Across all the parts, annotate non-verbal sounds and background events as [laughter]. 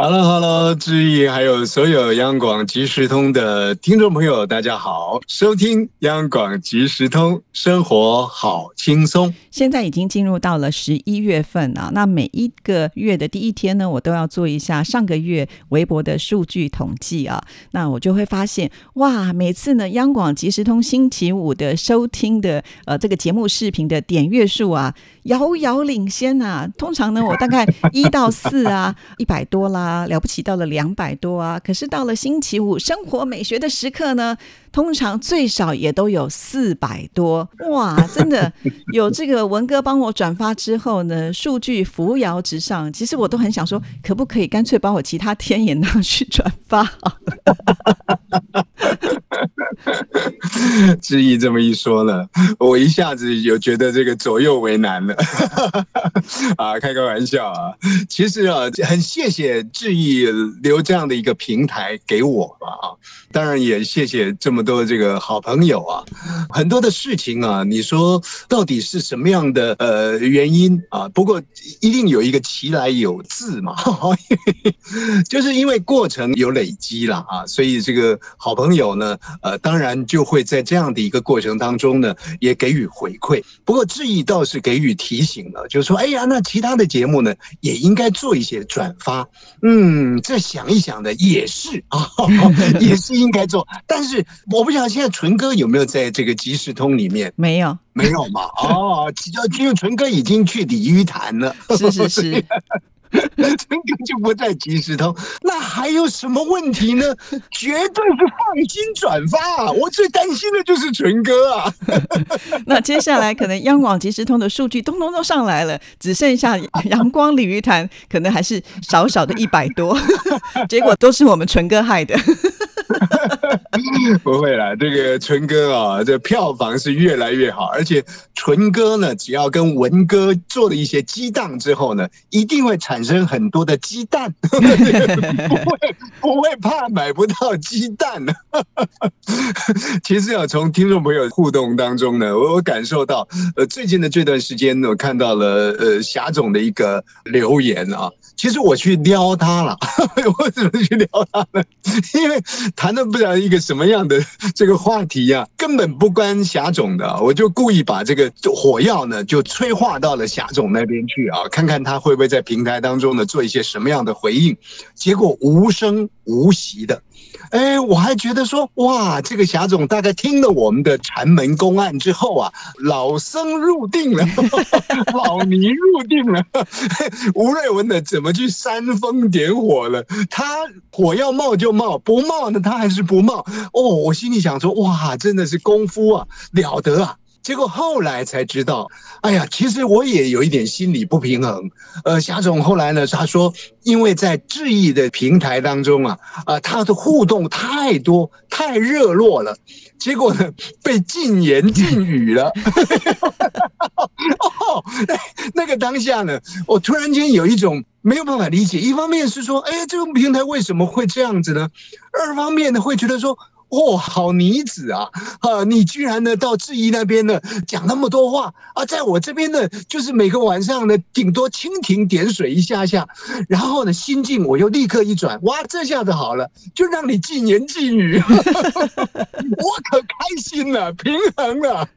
Hello，Hello，志毅，还有所有央广即时通的听众朋友，大家好，收听央广即时通，生活好轻松。现在已经进入到了十一月份啊，那每一个月的第一天呢，我都要做一下上个月微博的数据统计啊，那我就会发现，哇，每次呢，央广即时通星期五的收听的呃这个节目视频的点阅数啊。遥遥领先啊！通常呢，我大概一到四啊，一百多啦，啊了不起到了两百多啊。可是到了星期五，生活美学的时刻呢，通常最少也都有四百多哇！真的有这个文哥帮我转发之后呢，[laughs] 数据扶摇直上。其实我都很想说，可不可以干脆把我其他天也拿去转发？[laughs] 志毅这么一说呢，我一下子有觉得这个左右为难了。[laughs] 啊，开个玩笑啊！其实啊，很谢谢志毅留这样的一个平台给我吧啊！当然也谢谢这么多这个好朋友啊！很多的事情啊，你说到底是什么样的呃原因啊？不过一定有一个其来有自嘛，[laughs] 就是因为过程有累积了啊，所以这个好朋友呢，呃，当然就会在这样的一个过程当中呢，也给予回馈。不过志毅倒是给予提醒了，就是说，哎呀，那其他的节目呢，也应该做一些转发。嗯，这想一想的也是啊，[laughs] 也是应该做。但是我不晓得现在纯哥有没有在这个即时通里面？没有，没有嘛？哦，因为纯哥已经去鲤鱼潭了。是是是。[laughs] [laughs] 陈哥就不在即时通，那还有什么问题呢？绝对是放心转发啊。我最担心的就是纯哥啊。[laughs] 那接下来可能央广即时通的数据通通都上来了，只剩下阳光鲤鱼潭可能还是少少的一百多，[laughs] 结果都是我们纯哥害的。[laughs] 不会啦，这个纯哥啊，这票房是越来越好，而且纯哥呢，只要跟文哥做了一些激荡之后呢，一定会产生很多的鸡蛋，[laughs] 不会不会怕买不到鸡蛋呢。[laughs] 其实啊，从听众朋友互动当中呢，我我感受到，呃，最近的这段时间，我看到了呃霞总的一个留言啊，其实我去撩他了，[laughs] 我怎么去撩他呢？因为谈的不了一个什么样的这个话题呀，根本不关霞总的，我就故意把这个火药呢就催化到了霞总那边去啊，看看他会不会在平台当中呢做一些什么样的回应，结果无声无息的。哎，我还觉得说，哇，这个霞总大概听了我们的禅门公案之后啊，老僧入定了，[laughs] 老尼入定了。[laughs] 吴瑞文的怎么去煽风点火了？他火要冒就冒，不冒呢他还是不冒。哦，我心里想说，哇，真的是功夫啊，了得啊！结果后来才知道，哎呀，其实我也有一点心理不平衡。呃，霞总后来呢，他说，因为在质疑的平台当中啊，啊，他的互动太多、太热络了，结果呢，被禁言禁语了。[laughs] 哦，那个当下呢，我突然间有一种没有办法理解。一方面是说，哎，这个平台为什么会这样子呢？二方面呢，会觉得说。哦，好女子啊！啊，你居然呢到质疑那边呢讲那么多话啊，在我这边呢，就是每个晚上呢顶多蜻蜓点水一下下，然后呢心境我又立刻一转，哇，这下子好了，就让你禁言禁语，[laughs] 我可开心了，平衡了。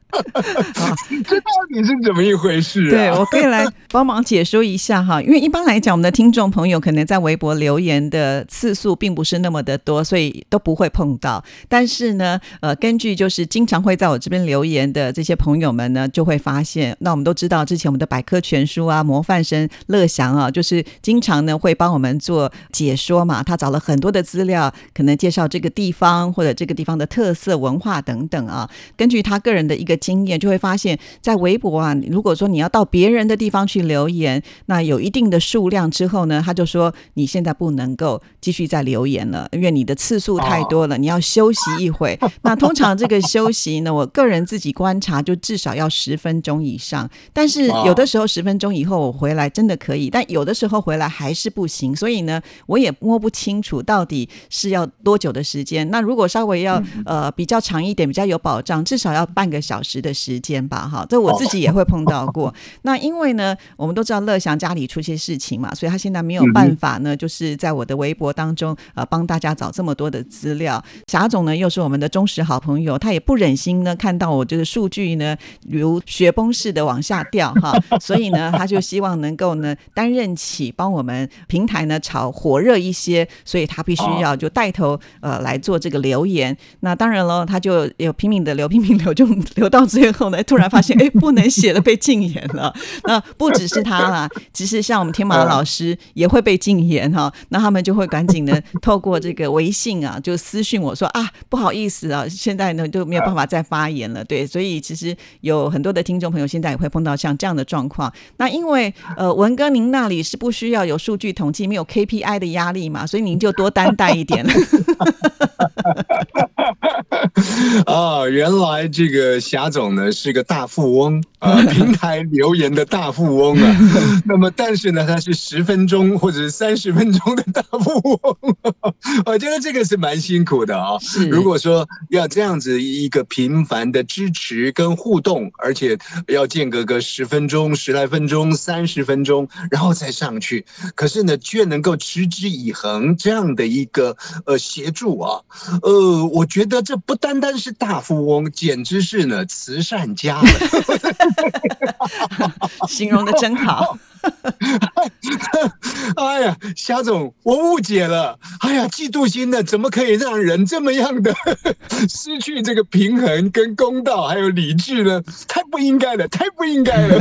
这到底是怎么一回事？对我可以来帮忙解说一下哈，因为一般来讲，我们的听众朋友可能在微博留言的次数并不是那么的多，所以都不会碰到。但是呢，呃，根据就是经常会在我这边留言的这些朋友们呢，就会发现，那我们都知道之前我们的百科全书啊，模范生乐祥啊，就是经常呢会帮我们做解说嘛，他找了很多的资料，可能介绍这个地方或者这个地方的特色文化等等啊。根据他个人的一个经验，就会发现，在微博啊，如果说你要到别人的地方去留言，那有一定的数量之后呢，他就说你现在不能够继续再留言了，因为你的次数太多了，你要休息一会。[laughs] 那通常这个休息呢，我个人自己观察，就至少要十分钟以上。但是有的时候十分钟以后我回来真的可以，但有的时候回来还是不行。所以呢，我也摸不清楚到底是要多久的时间。那如果稍微要呃比较长一点，比较有保障，至少要半个小时的时间吧。哈，这我自己也会碰到过。[laughs] 那因为呢，我们都知道乐祥家里出些事情嘛，所以他现在没有办法呢，就是在我的微博当中呃帮大家找这么多的资料。霞总呢又是我们的忠实好朋友，他也不忍心呢看到我这个数据呢如雪崩似的往下掉哈，[laughs] 所以呢他就希望能够呢担任起帮我们平台呢炒火热一些，所以他必须要就带头呃来做这个留言。那当然了，他就有拼命的留，拼命留，就留到最后呢，突然发现哎不能写了，被禁言了。那不只是他啦，其实像我们天马老师也会被禁言哈，那他们就会赶紧的透过这个微信啊，就私讯我说啊，不好意思啊，现在呢就没有办法再发言了。对，所以其实有很多的听众朋友现在也会碰到像这样的状况。那因为呃文哥您那里是不需要有数据统计，没有 KPI 的压力嘛，所以您就多担待一点。[laughs] [laughs] 啊，原来这个霞总呢是个大富翁啊，[laughs] 平台留言的大富翁啊。[laughs] 那么，但是呢，他是十分钟或者是三十分钟的大富翁，我觉得这个是蛮辛苦的啊。如果说要这样子一个频繁的支持跟互动，而且要间隔个十分钟、十来分钟、三十分钟，然后再上去，可是呢，却能够持之以恒这样的一个呃协助啊，呃，我觉得这不单单单是大富翁，简直是呢慈善家，[laughs] 形容的真好。[laughs] 哎呀，夏总，我误解了。哎呀，嫉妒心呢，怎么可以让人这么样的 [laughs] 失去这个平衡、跟公道还有理智呢？太不应该了，太不应该了。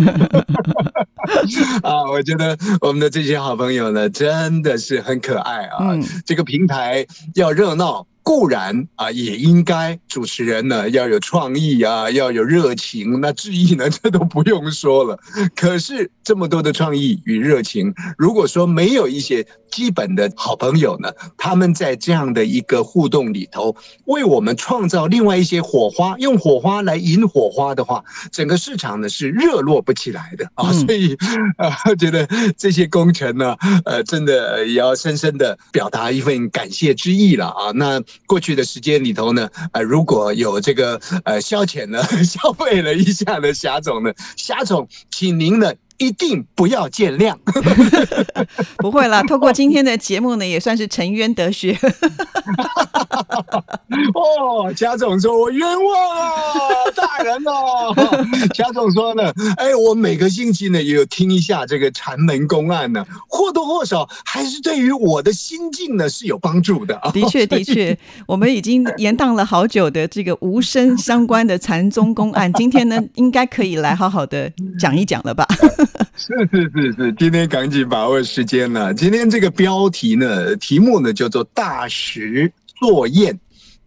啊，我觉得我们的这些好朋友呢，真的是很可爱啊。这个平台要热闹。固然啊，也应该主持人呢要有创意啊，要有热情。那志毅呢，这都不用说了。可是这么多的创意与热情，如果说没有一些基本的好朋友呢，他们在这样的一个互动里头，为我们创造另外一些火花，用火花来引火花的话，整个市场呢是热络不起来的啊。所以啊，觉得这些工程呢，呃，真的也要深深的表达一份感谢之意了啊。那。过去的时间里头呢，呃，如果有这个呃消遣呢，[laughs] 消费了一下的霞总呢，霞总，请您呢。一定不要见谅，[laughs] 不会啦。透过今天的节目呢，也算是沉冤得雪。[laughs] 哦，贾总说：“我冤枉啊，大人哦。[laughs] ”贾总说呢：“哎，我每个星期呢也有听一下这个禅门公案呢，或多或少还是对于我的心境呢是有帮助的。”的确，的确，我们已经延宕了好久的这个无声相关的禅宗公案，今天呢应该可以来好好的讲一讲了吧？[laughs] 是是是是，今天赶紧把握时间了。今天这个标题呢，题目呢叫做“大石作砚”，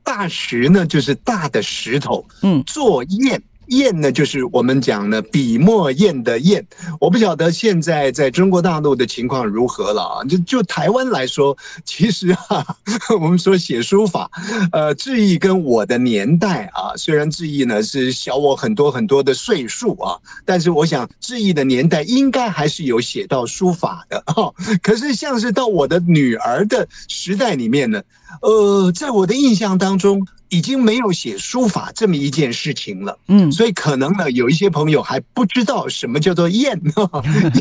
大石呢就是大的石头，嗯，作砚。砚呢，就是我们讲的笔墨砚的砚。我不晓得现在在中国大陆的情况如何了啊？就就台湾来说，其实啊，[laughs] 我们说写书法，呃，志毅跟我的年代啊，虽然志毅呢是小我很多很多的岁数啊，但是我想志毅的年代应该还是有写到书法的哈。可是像是到我的女儿的时代里面呢，呃，在我的印象当中。已经没有写书法这么一件事情了，嗯，所以可能呢，有一些朋友还不知道什么叫做砚，[laughs]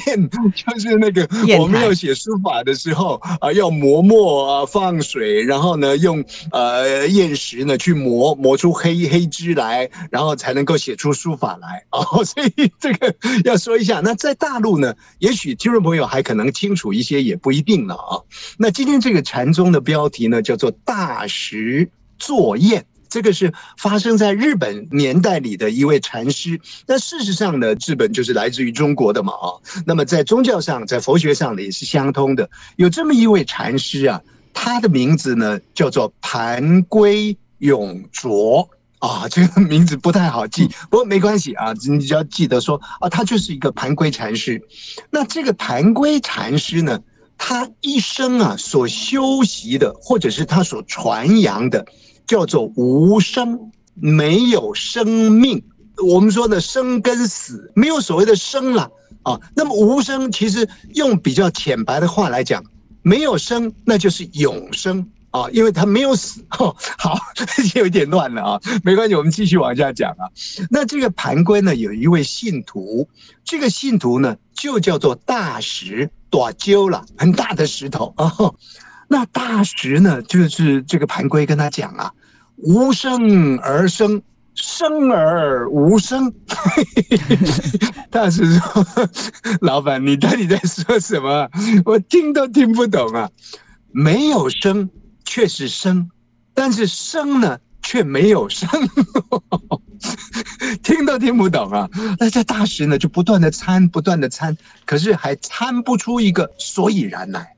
砚 [laughs] 就是那个我们要写书法的时候啊，要磨墨啊，放水，然后呢，用呃砚石呢去磨磨出黑黑汁来，然后才能够写出书法来 [laughs] 哦。所以这个要说一下，那在大陆呢，也许听众朋友还可能清楚一些，也不一定了啊。那今天这个禅宗的标题呢，叫做大石。作宴。这个是发生在日本年代里的一位禅师。那事实上呢，日本就是来自于中国的嘛啊。那么在宗教上，在佛学上呢也是相通的。有这么一位禅师啊，他的名字呢叫做盘龟永卓啊，这个名字不太好记，不过没关系啊，你只要记得说啊，他就是一个盘龟禅师。那这个盘龟禅师呢，他一生啊所修习的，或者是他所传扬的。叫做无生，没有生命。我们说的生跟死，没有所谓的生了啊。那么无生，其实用比较浅白的话来讲，没有生，那就是永生啊，因为他没有死。[laughs] 好，有点乱了啊，没关系，我们继续往下讲啊。那这个盘龟呢，有一位信徒，这个信徒呢，就叫做大石短鸠了，很大的石头啊。[laughs] 那大石呢，就是这个盘龟跟他讲啊，无生而生，生而无生。[laughs] 大石说：“老板，你到底在说什么？我听都听不懂啊！没有生，却是生，但是生呢，却没有生，[laughs] 听都听不懂啊！那这大石呢，就不断的参，不断的参，可是还参不出一个所以然来。”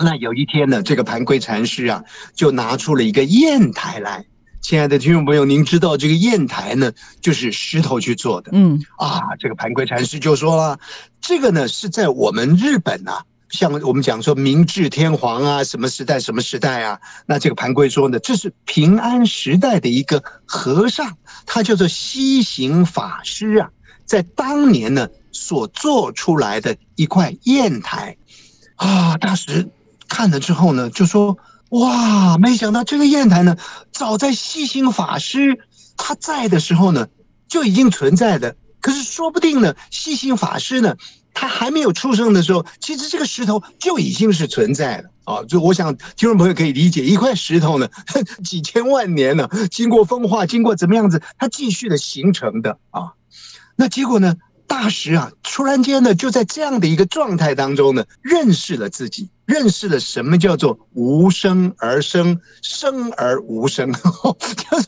那有一天呢，这个盘龟禅师啊，就拿出了一个砚台来。亲爱的听众朋友，您知道这个砚台呢，就是石头去做的。嗯，啊，这个盘龟禅师就说了，这个呢是在我们日本啊，像我们讲说明治天皇啊，什么时代什么时代啊，那这个盘龟说呢，这是平安时代的一个和尚，他叫做西行法师啊，在当年呢所做出来的一块砚台啊，大师。看了之后呢，就说：“哇，没想到这个砚台呢，早在西行法师他在的时候呢，就已经存在的。可是说不定呢，西行法师呢，他还没有出生的时候，其实这个石头就已经是存在了啊！就我想听众朋友可以理解，一块石头呢，[laughs] 几千万年呢，经过风化，经过怎么样子，它继续的形成的啊。那结果呢，大石啊，突然间呢，就在这样的一个状态当中呢，认识了自己。”认识了什么叫做无生而生，生而无生，[laughs] 就是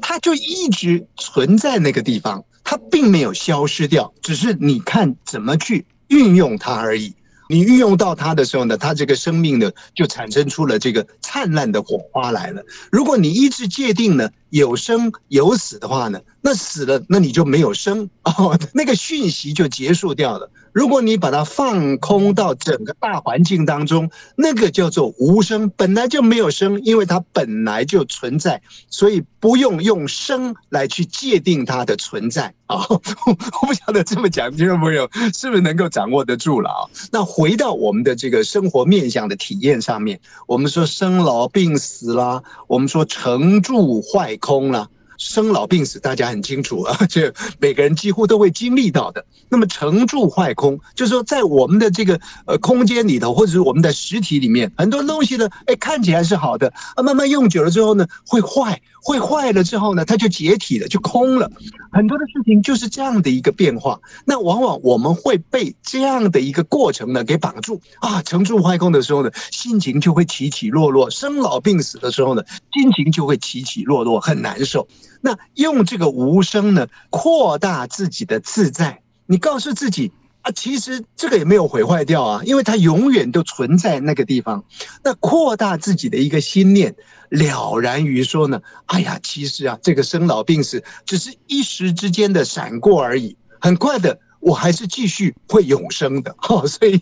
它就一直存在那个地方，它并没有消失掉，只是你看怎么去运用它而已。你运用到它的时候呢，它这个生命呢就产生出了这个灿烂的火花来了。如果你一直界定呢有生有死的话呢，那死了那你就没有生哦，那个讯息就结束掉了。如果你把它放空到整个大环境当中，那个叫做无声，本来就没有声，因为它本来就存在，所以不用用声来去界定它的存在啊！[laughs] 我不晓得这么讲，听众朋友是不是能够掌握得住了啊？那回到我们的这个生活面向的体验上面，我们说生老病死啦，我们说成住坏空啦。生老病死，大家很清楚啊，[laughs] 这每个人几乎都会经历到的。那么成住坏空，就是说在我们的这个呃空间里头，或者是我们的实体里面，很多东西呢，哎，看起来是好的，啊，慢慢用久了之后呢，会坏，会坏了之后呢，它就解体了，就空了。很多的事情就是这样的一个变化。那往往我们会被这样的一个过程呢给绑住啊，成住坏空的时候呢，心情就会起起落落；生老病死的时候呢，心情就会起起落落，很难受。那用这个无声呢，扩大自己的自在。你告诉自己啊，其实这个也没有毁坏掉啊，因为它永远都存在那个地方。那扩大自己的一个心念，了然于说呢，哎呀，其实啊，这个生老病死只是一时之间的闪过而已，很快的。我还是继续会永生的，哈，[laughs] 所以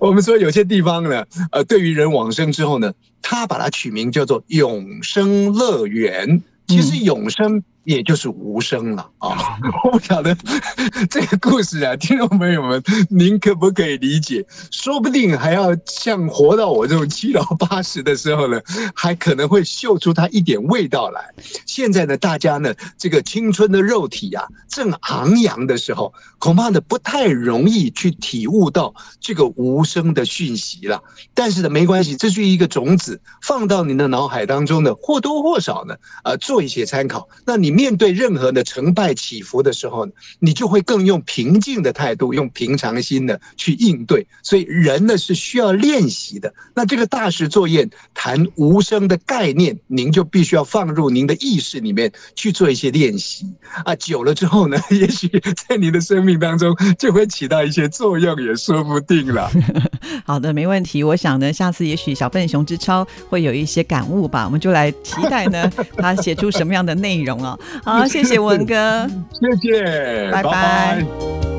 我们说有些地方呢，呃，对于人往生之后呢，他把它取名叫做永生乐园。其实永生。也就是无声了啊！[laughs] 我不晓得 [laughs] 这个故事啊，听众朋友们，您可不可以理解？说不定还要像活到我这种七老八十的时候呢，还可能会嗅出它一点味道来。现在呢，大家呢，这个青春的肉体啊，正昂扬的时候，恐怕呢不太容易去体悟到这个无声的讯息了。但是呢，没关系，这是一个种子，放到你的脑海当中呢，或多或少呢，呃，做一些参考。那你。面对任何的成败起伏的时候，你就会更用平静的态度，用平常心的去应对。所以人呢是需要练习的。那这个大师作业谈无声的概念，您就必须要放入您的意识里面去做一些练习啊。久了之后呢，也许在你的生命当中就会起到一些作用，也说不定了。[laughs] 好的，没问题。我想呢，下次也许小笨熊之超会有一些感悟吧，我们就来期待呢，[laughs] 他写出什么样的内容啊？好，谢谢文哥，[laughs] 谢谢，拜拜。